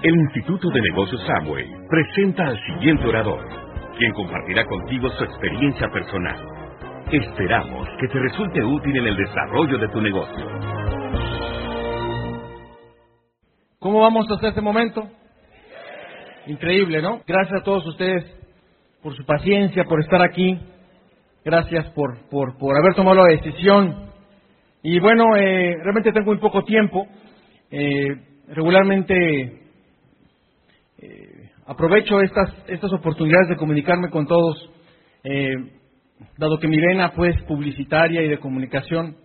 El Instituto de Negocios Samway presenta al siguiente orador, quien compartirá contigo su experiencia personal. Esperamos que te resulte útil en el desarrollo de tu negocio. ¿Cómo vamos hasta este momento? Increíble, ¿no? Gracias a todos ustedes por su paciencia, por estar aquí. Gracias por, por, por haber tomado la decisión. Y bueno, eh, realmente tengo muy poco tiempo. Eh, regularmente eh, aprovecho estas, estas oportunidades de comunicarme con todos, eh, dado que mi vena pues publicitaria y de comunicación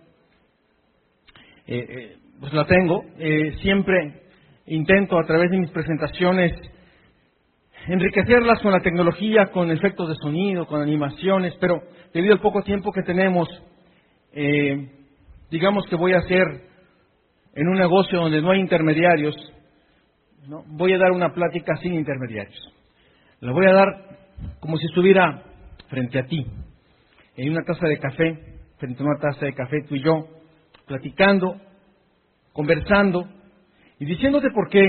eh, pues la tengo. siempre intento a través de mis presentaciones enriquecerlas con la tecnología, con efectos de sonido, con animaciones, pero debido al poco tiempo que tenemos, digamos que voy a hacer en un negocio donde no hay intermediarios, voy a dar una plática sin intermediarios. La voy a dar como si estuviera frente a ti, en una taza de café, frente a una taza de café, tú y yo, platicando, conversando y diciéndote por qué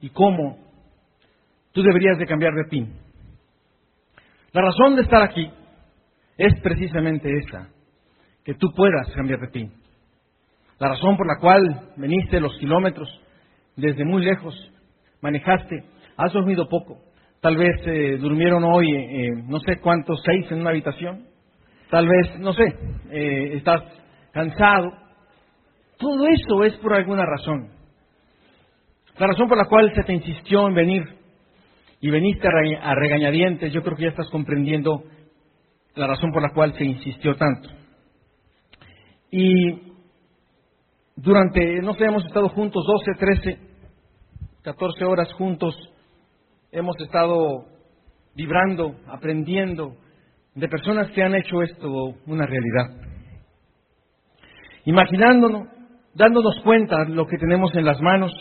y cómo tú deberías de cambiar de PIN. La razón de estar aquí es precisamente esa, que tú puedas cambiar de PIN. La razón por la cual veniste los kilómetros desde muy lejos, manejaste, has dormido poco, tal vez eh, durmieron hoy, eh, no sé cuántos, seis en una habitación, tal vez, no sé, eh, estás cansado. Todo eso es por alguna razón. La razón por la cual se te insistió en venir y veniste a regañadientes, yo creo que ya estás comprendiendo la razón por la cual se insistió tanto. Y durante, no sé, hemos estado juntos 12, 13, 14 horas juntos, hemos estado vibrando, aprendiendo de personas que han hecho esto una realidad. Imaginándonos, dándonos cuenta de lo que tenemos en las manos.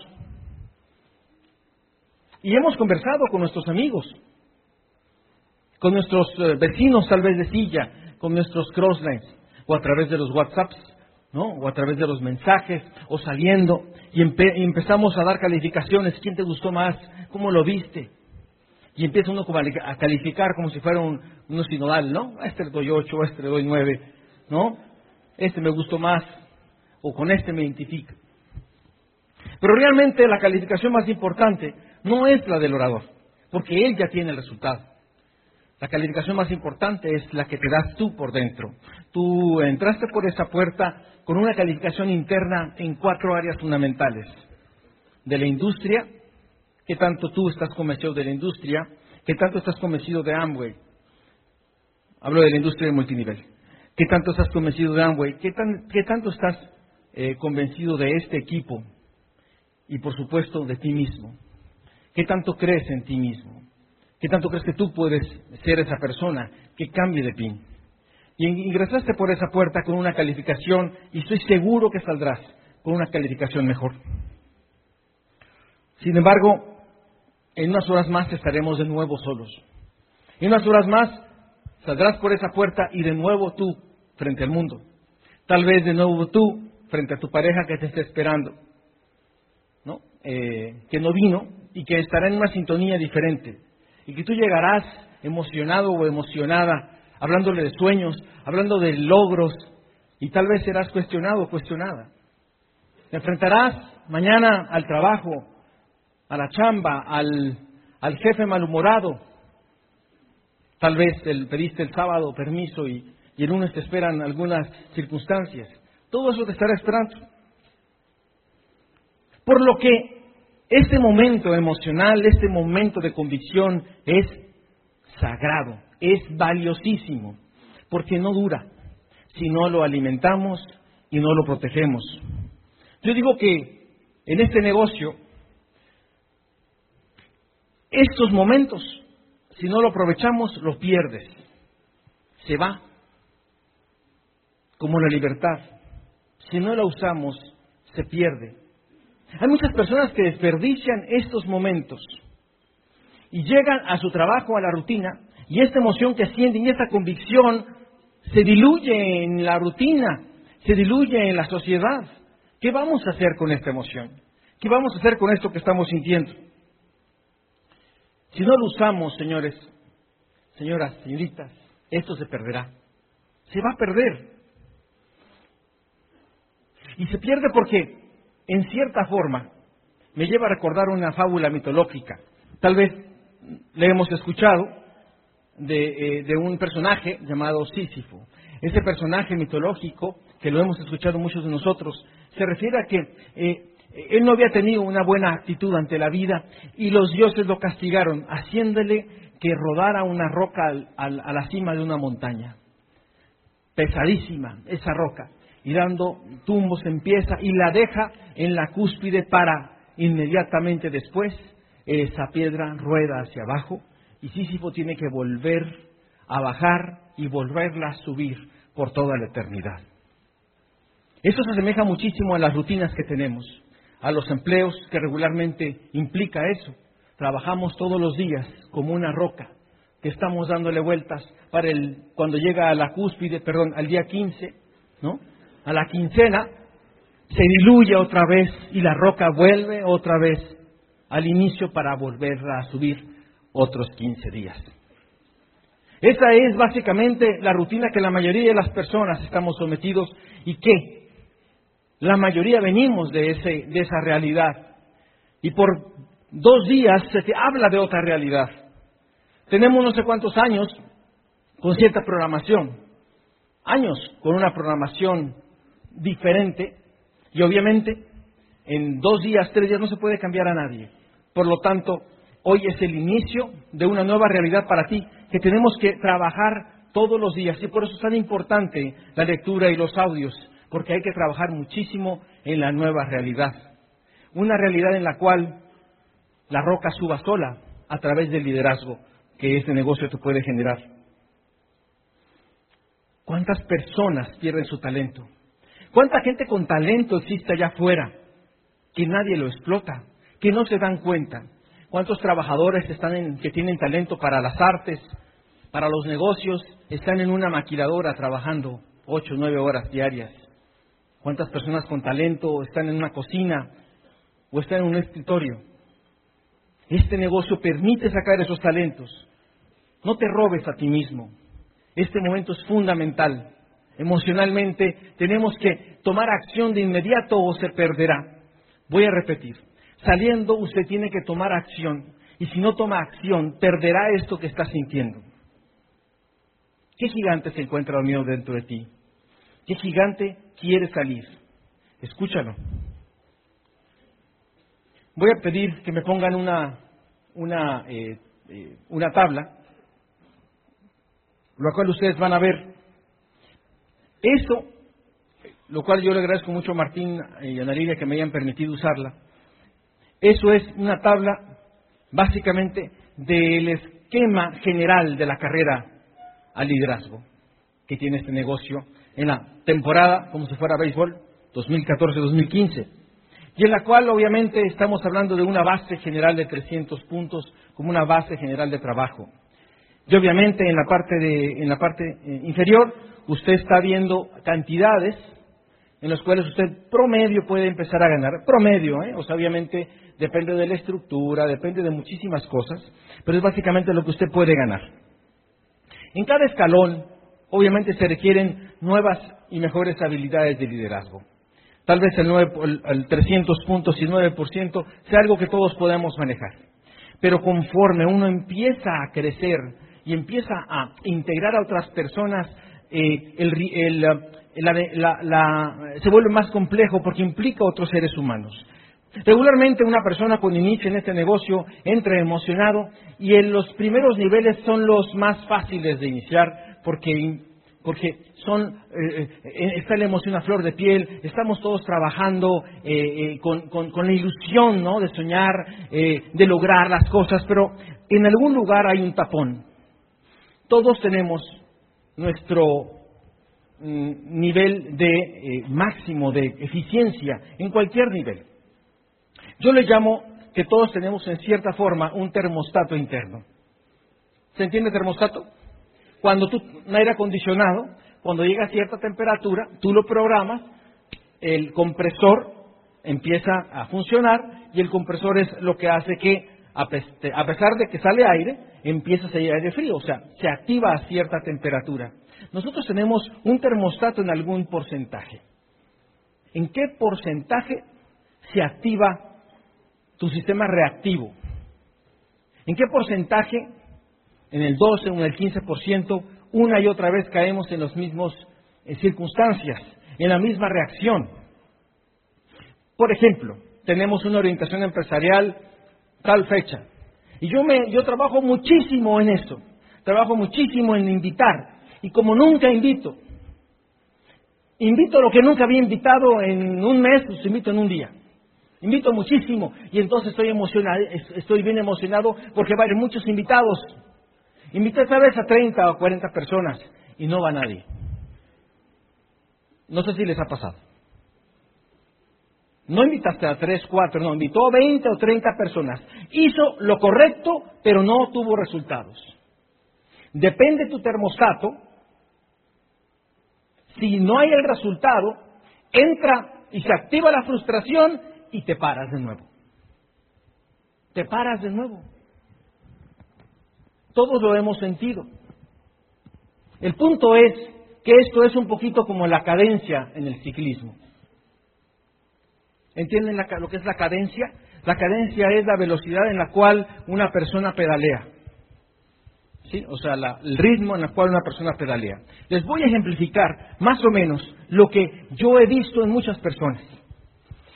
Y hemos conversado con nuestros amigos, con nuestros eh, vecinos tal vez de silla, con nuestros crosslines o a través de los WhatsApps ¿no? O a través de los mensajes, o saliendo, y, empezamos a dar calificaciones, ¿quién te gustó más? ¿Cómo lo viste? Y empieza uno a calificar como si fuera un, sinodal, ¿no? A este le doy ocho, a este le doy nueve, ¿no? Este me gustó más, o con este me identifico. Pero realmente la calificación más importante no es la del orador, porque él ya tiene el resultado. La calificación más importante es la que te das tú por dentro. Tú entraste por esa puerta con una calificación interna en cuatro áreas fundamentales. De la industria, qué tanto tú estás convencido de la industria, qué tanto estás convencido de Amway. Hablo de la industria de multinivel. ¿Qué tanto estás convencido de Amway? ¿Qué, tanto estás eh, convencido de este equipo? Y por supuesto de ti mismo. ¿Qué tanto crees en ti mismo? ¿Qué tanto crees que tú puedes ser esa persona que cambie de PIN? Y ingresaste por esa puerta con una calificación y estoy seguro que saldrás con una calificación mejor. Sin embargo, en unas horas más estaremos de nuevo solos. En unas horas más saldrás por esa puerta y de nuevo tú frente al mundo. Tal vez de nuevo tú frente a tu pareja que te está esperando, ¿no? Eh, que no vino y que estará en una sintonía diferente. Y que tú llegarás emocionado o emocionada hablándole de sueños, hablando de logros, y tal vez serás cuestionado o cuestionada. Te enfrentarás mañana al trabajo, a la chamba, al, jefe malhumorado. Tal vez el, pediste el sábado permiso y, y el lunes te esperan algunas circunstancias. Todo eso te estará esperando. Por lo que este momento emocional, este momento de convicción es sagrado es valiosísimo, porque no dura si no lo alimentamos y no lo protegemos. Yo digo que en este negocio, estos momentos, si no lo aprovechamos, lo pierdes. Se va, como la libertad. Si no la usamos, se pierde. Hay muchas personas que desperdician estos momentos y llegan a su trabajo, a la rutina, y esta emoción que sienten y esta convicción se diluye en la rutina, se diluye en la sociedad. ¿Qué vamos a hacer con esta emoción? ¿Qué vamos a hacer con esto que estamos sintiendo? Si no lo usamos, señores, señoras, señoritas, esto se perderá. Se va a perder. Y se pierde porque, en cierta forma, me lleva a recordar una fábula mitológica. Tal vez le hemos escuchado de, eh, de un personaje llamado Sísifo. Ese personaje mitológico, que lo hemos escuchado muchos de nosotros, se refiere a que eh, él no había tenido una buena actitud ante la vida y los dioses lo castigaron, haciéndole que rodara una roca a la cima de una montaña. Pesadísima esa roca. Y dando tumbos en pieza y la deja en la cúspide para inmediatamente después esa piedra rueda hacia abajo y Sísifo tiene que volver a bajar y volverla a subir por toda la eternidad. Eso se asemeja muchísimo a las rutinas que tenemos, a los empleos que regularmente implica eso. Trabajamos todos los días como una roca que estamos dándole vueltas para el cuando llega a la cúspide, perdón, al día 15, ¿no? A la quincena se diluye otra vez y la roca vuelve otra vez al inicio para volverla a subir otros 15 días. Esa es básicamente la rutina que la mayoría de las personas estamos sometidos y que la mayoría venimos de, ese, de esa realidad. Y por dos días se te habla de otra realidad. Tenemos no sé cuántos años con cierta programación. Años con una programación diferente. Y obviamente en dos días, tres días no se puede cambiar a nadie. Por lo tanto, hoy es el inicio de una nueva realidad para ti que tenemos que trabajar todos los días. Y por eso es tan importante la lectura y los audios porque hay que trabajar muchísimo en la nueva realidad. Una realidad en la cual la roca suba sola a través del liderazgo que este negocio te puede generar. ¿Cuántas personas pierden su talento? ¿Cuánta gente con talento existe allá afuera que nadie lo explota, que no se dan cuenta? ¿Cuántos trabajadores están que tienen talento para las artes, para los negocios, están en una maquiladora trabajando ocho nueve horas diarias? ¿Cuántas personas con talento están en una cocina o están en un escritorio? Este negocio permite sacar esos talentos. No te robes a ti mismo. Este momento es fundamental. Emocionalmente tenemos que tomar acción de inmediato o se perderá. Voy a repetir. Saliendo usted tiene que tomar acción y si no toma acción perderá esto que está sintiendo. ¿Qué gigante se encuentra dormido dentro de ti? ¿Qué gigante quiere salir? Escúchalo. Voy a pedir que me pongan una, una, eh, eh, una tabla, lo cual ustedes van a ver. Eso, lo cual yo le agradezco mucho a Martín y a Ana que me hayan permitido usarla, eso es una tabla básicamente del esquema general de la carrera al liderazgo que tiene este negocio en la temporada, como si fuera béisbol, 2014-2015, y en la cual obviamente estamos hablando de una base general de 300 puntos como una base general de trabajo. Y obviamente en la parte, de, en la parte eh, inferior usted está viendo cantidades en las cuales usted promedio puede empezar a ganar. Promedio, ¿eh? o sea, obviamente depende de la estructura, depende de muchísimas cosas, pero es básicamente lo que usted puede ganar. En cada escalón obviamente se requieren nuevas y mejores habilidades de liderazgo. Tal vez el, 9, el 300 puntos y 9% sea algo que todos podamos manejar. Pero conforme uno empieza a crecer y empieza a integrar a otras personas, eh, se vuelve más complejo porque implica otros seres humanos. Regularmente una persona cuando inicia en este negocio entra emocionado y en los primeros niveles son los más fáciles de iniciar porque, porque son, eh, eh, está la emoción a flor de piel, estamos todos trabajando eh, con, con, la ilusión ¿no? de soñar, de lograr las cosas, pero en algún lugar hay un tapón. Todos tenemos nuestro mm, nivel de máximo de eficiencia en cualquier nivel. Yo le llamo que todos tenemos en cierta forma un termostato interno. ¿Se entiende termostato? Cuando tú, un aire acondicionado, cuando llega a cierta temperatura, tú lo programas, el compresor empieza a funcionar y el compresor es lo que hace que a pesar de que sale aire, empieza a salir aire frío, o sea, se activa a cierta temperatura. Nosotros tenemos un termostato en algún porcentaje. ¿En qué porcentaje se activa tu sistema reactivo? ¿En qué porcentaje, en el 12 o en el 15%, una y otra vez caemos en las mismas eh, circunstancias, en la misma reacción? Por ejemplo, tenemos una orientación empresarial tal fecha. Y yo, me, yo trabajo muchísimo en esto, trabajo muchísimo en invitar. Y como nunca invito, invito lo que nunca había invitado en un mes, los invito en un día. Invito muchísimo y entonces estoy emocionado, estoy bien emocionado porque va a haber muchos invitados. Invité esta vez a 30 o 40 personas y no va nadie. No sé si les ha pasado. No invitaste a 3, 4, no, invitó a 20 o 30 personas. Hizo lo correcto, pero no tuvo resultados. Depende tu termostato. Si no hay el resultado, entra y se activa la frustración y te paras de nuevo. Te paras de nuevo. Todos lo hemos sentido. El punto es que esto es un poquito como la cadencia en el ciclismo. ¿Entienden lo que es la cadencia? La cadencia es la velocidad en la cual una persona pedalea. O sea, el ritmo en el cual una persona pedalea. Les voy a ejemplificar más o menos lo que yo he visto en muchas personas.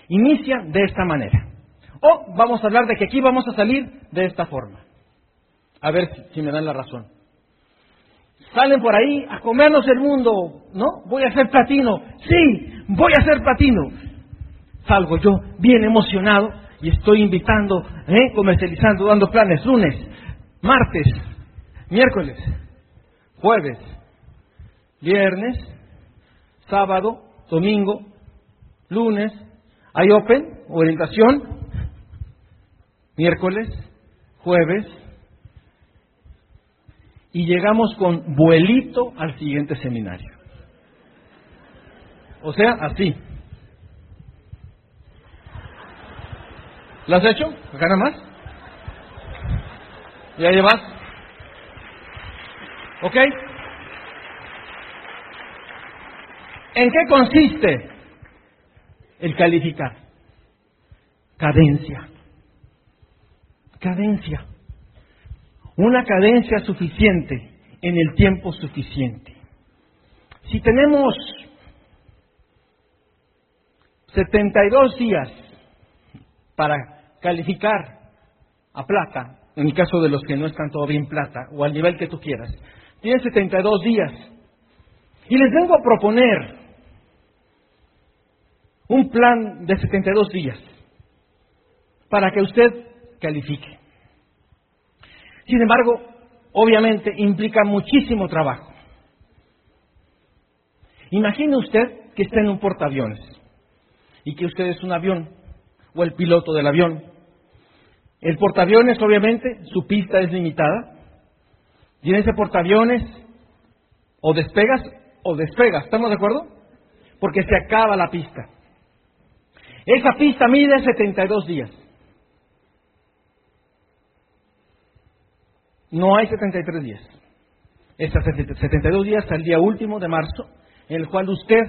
Inicia de esta manera. O vamos a hablar de que aquí vamos a salir de esta forma. A ver si me dan la razón. Salen por ahí a comernos el mundo, ¿no? Voy a ser platino. Sí, voy a ser platino. Salgo yo bien emocionado y estoy invitando, ¿eh? comercializando, dando planes lunes, martes, miércoles, jueves, viernes, sábado, domingo, lunes, hay Open, orientación, miércoles, jueves, y llegamos con vuelito al siguiente seminario. O sea, así. ¿Lo has hecho? ¿Acá nada más? ¿Ya llevas? ¿Ok? ¿En qué consiste el calificar. Cadencia. Cadencia. Una cadencia suficiente en el tiempo suficiente. Si tenemos 72 días para calificar a plata, en el caso de los que no están todavía en plata, o al nivel que tú quieras, tienes 72 días. Y les vengo a proponer un plan de 72 días para que usted califique. Sin embargo, obviamente implica muchísimo trabajo. Imagine usted que está en un portaaviones y que usted es un avión o el piloto del avión. El portaaviones, obviamente, su pista es limitada. Ese portaaviones o despegas o despegas, ¿estamos de acuerdo? Porque se acaba la pista. Esa pista mide 72 días. No hay 73 días. Es 72 días hasta el día último de marzo, en el cual usted,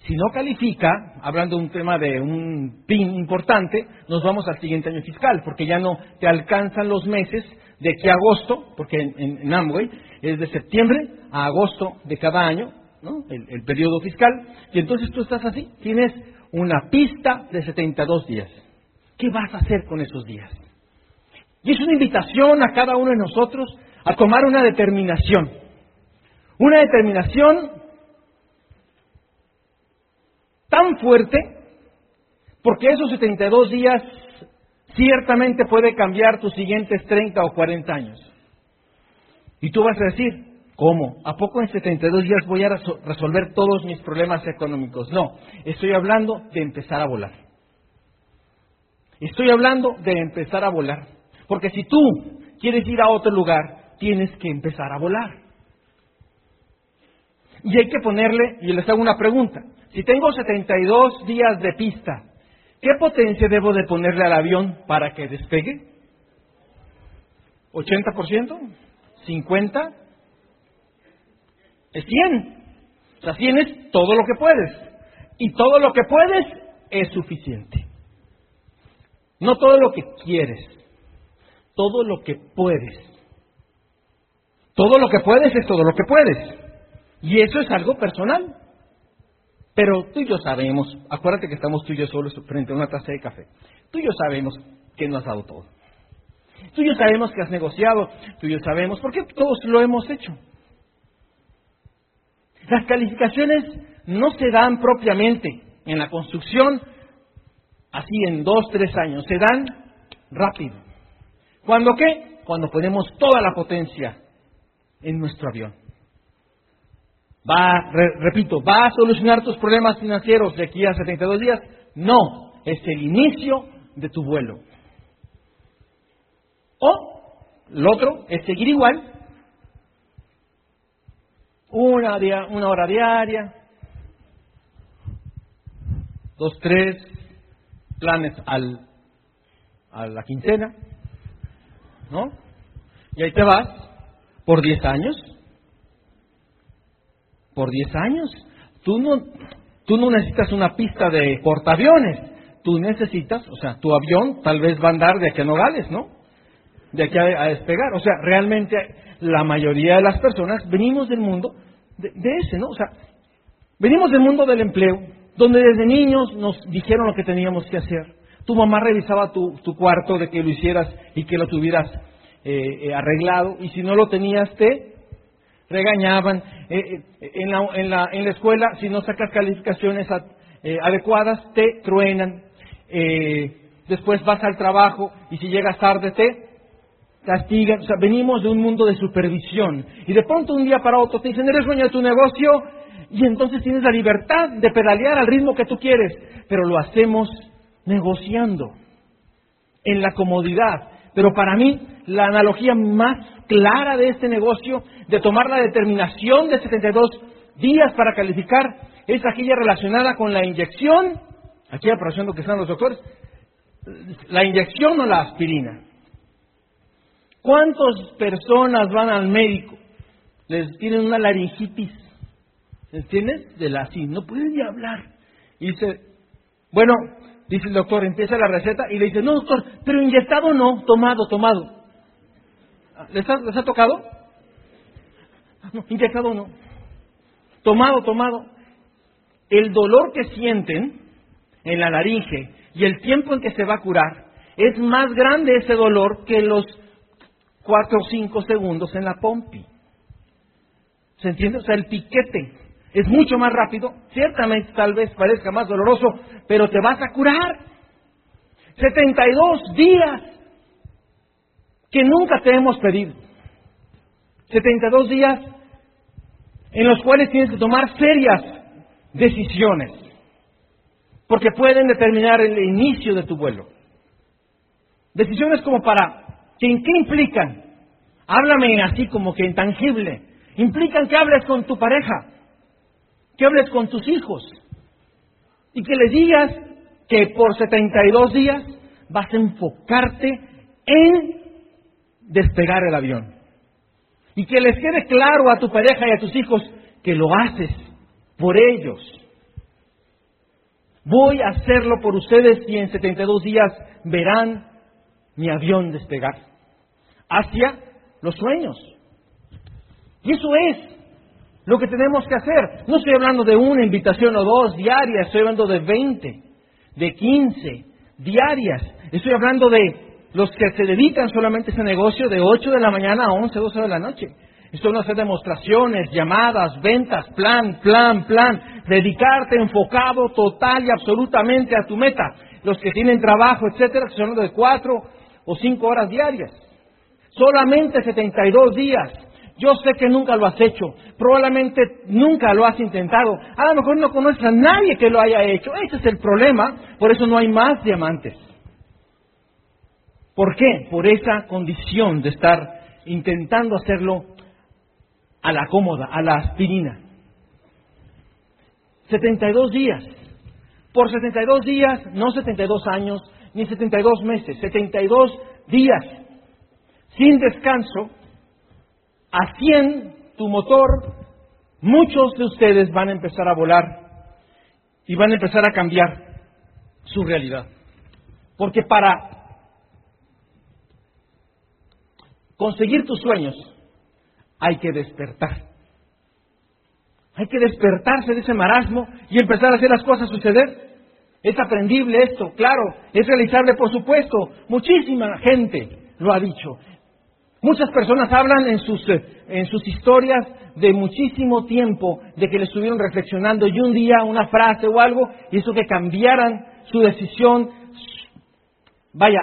si no califica, hablando de un tema de un PIN importante, nos vamos al siguiente año fiscal, porque ya no te alcanzan los meses de que agosto, porque en, Amway es de septiembre a agosto de cada año, ¿no? el, el periodo fiscal, y entonces tú estás así, tienes una pista de 72 días. ¿Qué vas a hacer con esos días? Y es una invitación a cada uno de nosotros a tomar una determinación. Una determinación tan fuerte, porque esos 72 días ciertamente puede cambiar tus siguientes 30 o 40 años. Y tú vas a decir, ¿Cómo? ¿A poco en 72 días voy a resolver todos mis problemas económicos? No, estoy hablando de empezar a volar. Estoy hablando de empezar a volar. Porque si tú quieres ir a otro lugar, tienes que empezar a volar. Y hay que ponerle, y les hago una pregunta, si tengo 72 días de pista, ¿qué potencia debo de ponerle al avión para que despegue? ¿80%? ¿50%? Es 100. O sea, 100 es todo lo que puedes. Y todo lo que puedes es suficiente. No todo lo que quieres, todo lo que puedes. Todo lo que puedes es todo lo que puedes. Y eso es algo personal. Pero tú y yo sabemos, acuérdate que estamos tú y yo solos frente a una taza de café. Tú y yo sabemos que no has dado todo. Tú y yo sabemos que has negociado, tú y yo sabemos, porque todos lo hemos hecho. Las calificaciones no se dan propiamente en la construcción así en dos, tres años, se dan rápido. ¿Cuándo qué? Cuando ponemos toda la potencia en nuestro avión. Va, repito, ¿va a solucionar tus problemas financieros de aquí a 72 días? No, es el inicio de tu vuelo. O, lo otro, es seguir igual, una, una hora diaria, dos, tres planes al, a la quincena, ¿no? Y ahí te vas por 10 años. Por 10 años. Tú no, tú no necesitas una pista de portaaviones. Tú necesitas, o sea, tu avión tal vez va a andar de aquí a Nogales, ¿no? De aquí a, despegar. O sea, realmente la mayoría de las personas venimos del mundo de, de ese, ¿no? O sea, venimos del mundo del empleo, donde desde niños nos dijeron lo que teníamos que hacer. Tu mamá revisaba tu, cuarto de que lo hicieras y que lo tuvieras eh, eh, arreglado, y si no lo tenías, te regañaban. Eh, en, la, en, la, en, la, escuela, si no sacas calificaciones adecuadas, te truenan. después vas al trabajo y si llegas tarde, te castigan. O sea, venimos de un mundo de supervisión. Y de pronto, un día para otro, te dicen, eres dueño de tu negocio, y entonces tienes la libertad de pedalear al ritmo que tú quieres, pero lo hacemos negociando, en la comodidad. Pero para mí, la analogía más clara de este negocio, de tomar la determinación de 72 días para calificar, es aquella relacionada con la inyección, aquí aprovechando que están los doctores, la inyección o la aspirina. ¿Cuántas personas van al médico? Les tienen una laringitis ¿Entiendes? De la así, no pueden ni hablar. Y dice, bueno, dice el doctor, empieza la receta y le dice, no doctor, pero inyectado no, tomado, tomado. ¿Les ha, les ha tocado? No, inyectado no. Tomado, tomado. El dolor que sienten en la laringe y el tiempo en que se va a curar es más grande ese dolor que los cuatro o cinco segundos en la pompi. ¿Se entiende? O sea, el piquete es mucho más rápido, ciertamente tal vez parezca más doloroso, pero te vas a curar. 72 días que nunca te hemos pedido. 72 días en los cuales tienes que tomar serias decisiones, porque pueden determinar el inicio de tu vuelo. Decisiones como para, ¿qué, ¿qué implican? Háblame así como que intangible. Implican que hables con tu pareja, que hables con tus hijos y que les digas que por 72 días vas a enfocarte en despegar el avión. Y que les quede claro a tu pareja y a tus hijos que lo haces por ellos. Voy a hacerlo por ustedes y en 72 días verán mi avión despegar hacia los sueños. Y eso es lo que tenemos que hacer. No estoy hablando de una invitación o dos diarias, estoy hablando de 20, de 15 diarias. Estoy hablando de los que se dedican solamente a ese negocio de 8 de la mañana a 11, 12 de la noche. Esto no hacer demostraciones, llamadas, ventas, plan, plan, plan. Dedicarte enfocado total y absolutamente a tu meta. Los que tienen trabajo, etcétera, son de 4 o 5 horas diarias. Solamente 72 días yo sé que nunca lo has hecho, probablemente nunca lo has intentado, a lo mejor no conoces a nadie que lo haya hecho, ese es el problema, por eso no hay más diamantes. ¿Por qué? Por esa condición de estar intentando hacerlo a la cómoda, a la aspirina. 72 días. Por 72 días, no 72 años, ni 72 meses, 72 días sin descanso, a 100 tu motor, muchos de ustedes van a empezar a volar y van a empezar a cambiar su realidad. Porque para conseguir tus sueños hay que despertar. Hay que despertarse de ese marasmo y empezar a hacer las cosas suceder. Es aprendible esto, claro, es realizable por supuesto. Muchísima gente lo ha dicho. Muchas personas hablan en sus, eh, en sus historias de muchísimo tiempo, de que le estuvieron reflexionando y un día una frase o algo hizo que cambiaran su decisión. Vaya,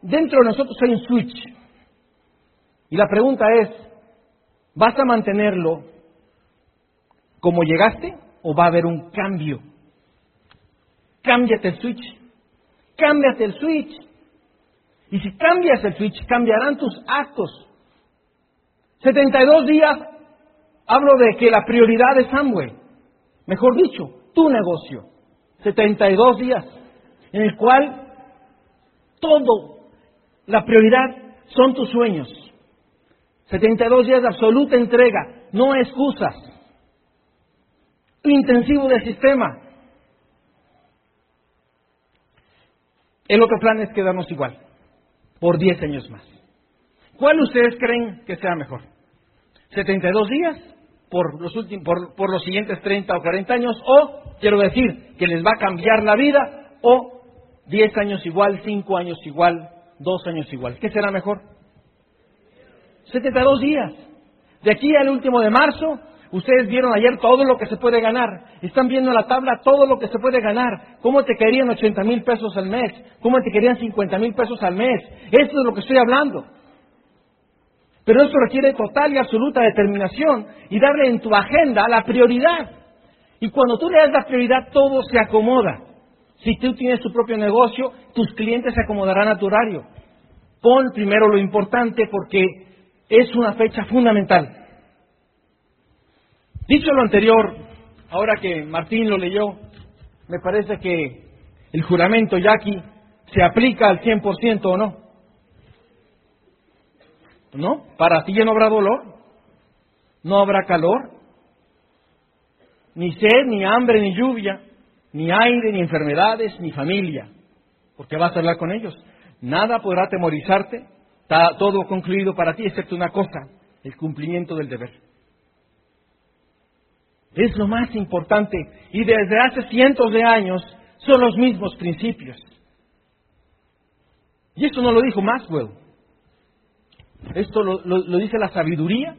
dentro de nosotros hay un switch. Y la pregunta es, ¿vas a mantenerlo como llegaste o va a haber un cambio? Cámbiate el switch. Cámbiate el switch. Y si cambias el switch, cambiarán tus actos. 72 días, hablo de que la prioridad es Amway. Mejor dicho, tu negocio. 72 días, en el cual todo, la prioridad son tus sueños. 72 días de absoluta entrega, no excusas. Intensivo del sistema. El otro plan es quedarnos igual, por 10 años más. ¿Cuál ustedes creen que sea mejor? ¿72 días por los, últimos, por, por los siguientes 30 o 40 años? ¿O, quiero decir, que les va a cambiar la vida? ¿O 10 años igual, 5 años igual, 2 años igual? ¿Qué será mejor? 72 días. De aquí al último de marzo, ustedes vieron ayer todo lo que se puede ganar. Están viendo en la tabla todo lo que se puede ganar. ¿Cómo te querían 80 mil pesos al mes? ¿Cómo te querían 50 mil pesos al mes? Eso es lo que estoy hablando. Pero esto requiere total y absoluta determinación y darle en tu agenda la prioridad. Y cuando tú le das la prioridad, todo se acomoda. Si tú tienes tu propio negocio, tus clientes se acomodarán a tu horario. Pon primero lo importante porque es una fecha fundamental. Dicho lo anterior, ahora que Martín lo leyó, me parece que el juramento yaqui se aplica al 100% o no. ¿No? Para ti ya no habrá dolor, no habrá calor, ni sed, ni hambre, ni lluvia, ni aire, ni enfermedades, ni familia, porque vas a hablar con ellos. Nada podrá atemorizarte, está todo concluido para ti, excepto una cosa, el cumplimiento del deber. Es lo más importante y desde hace cientos de años son los mismos principios. Y esto no lo dijo Maxwell, esto lo, dice la sabiduría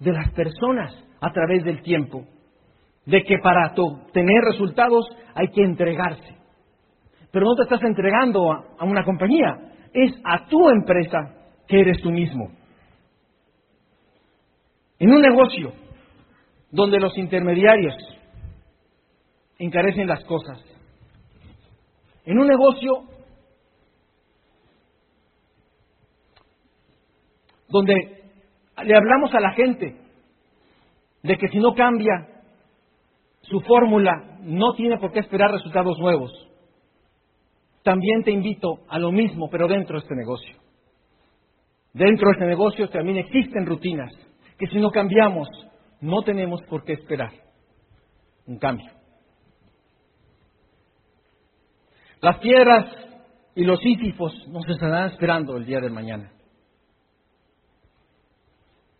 de las personas a través del tiempo, de que para tener resultados hay que entregarse. Pero no te estás entregando a una compañía, es a tu empresa que eres tú mismo. En un negocio donde los intermediarios encarecen las cosas, en un negocio donde le hablamos a la gente de que si no cambia su fórmula, no tiene por qué esperar resultados nuevos. También te invito a lo mismo, pero dentro de este negocio. Dentro de este negocio también existen rutinas que si no cambiamos, no tenemos por qué esperar un cambio. Las piedras y los sísifos nos estarán esperando el día de mañana.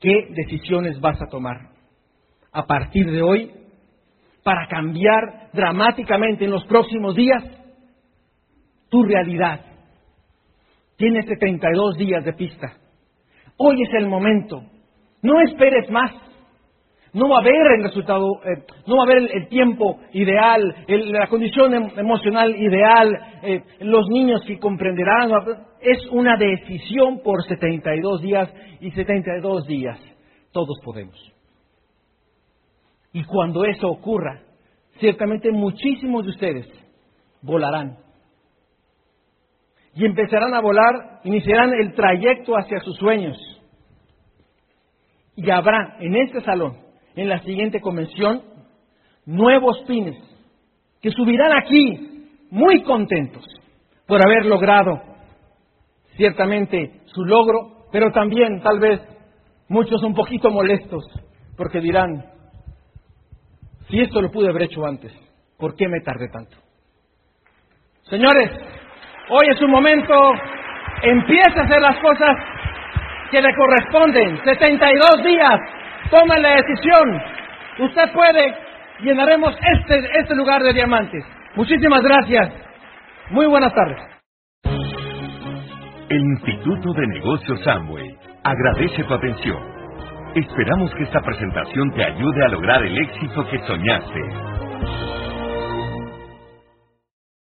¿Qué decisiones vas a tomar a partir de hoy para cambiar dramáticamente en los próximos días tu realidad? Tienes 72 días de pista. Hoy es el momento. No esperes más. No va a haber el resultado, eh, no va a haber el, tiempo ideal, la condición em, emocional ideal, eh, los niños que comprenderán. Es una decisión por 72 días y 72 días. Todos podemos. Y cuando eso ocurra, ciertamente muchísimos de ustedes volarán. Y empezarán a volar, iniciarán el trayecto hacia sus sueños. Y habrá en este salón en la siguiente convención nuevos pines que subirán aquí muy contentos por haber logrado ciertamente su logro, pero también tal vez muchos un poquito molestos, porque dirán, si esto lo pude haber hecho antes, ¿por qué me tardé tanto? Señores, hoy es un momento, empieza a hacer las cosas que le corresponden, 72 días, tomen la decisión, usted puede, llenaremos este, este lugar de diamantes. Muchísimas gracias, muy buenas tardes. El Instituto de Negocios Samway agradece tu atención. Esperamos que esta presentación te ayude a lograr el éxito que soñaste.